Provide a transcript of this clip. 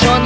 Sean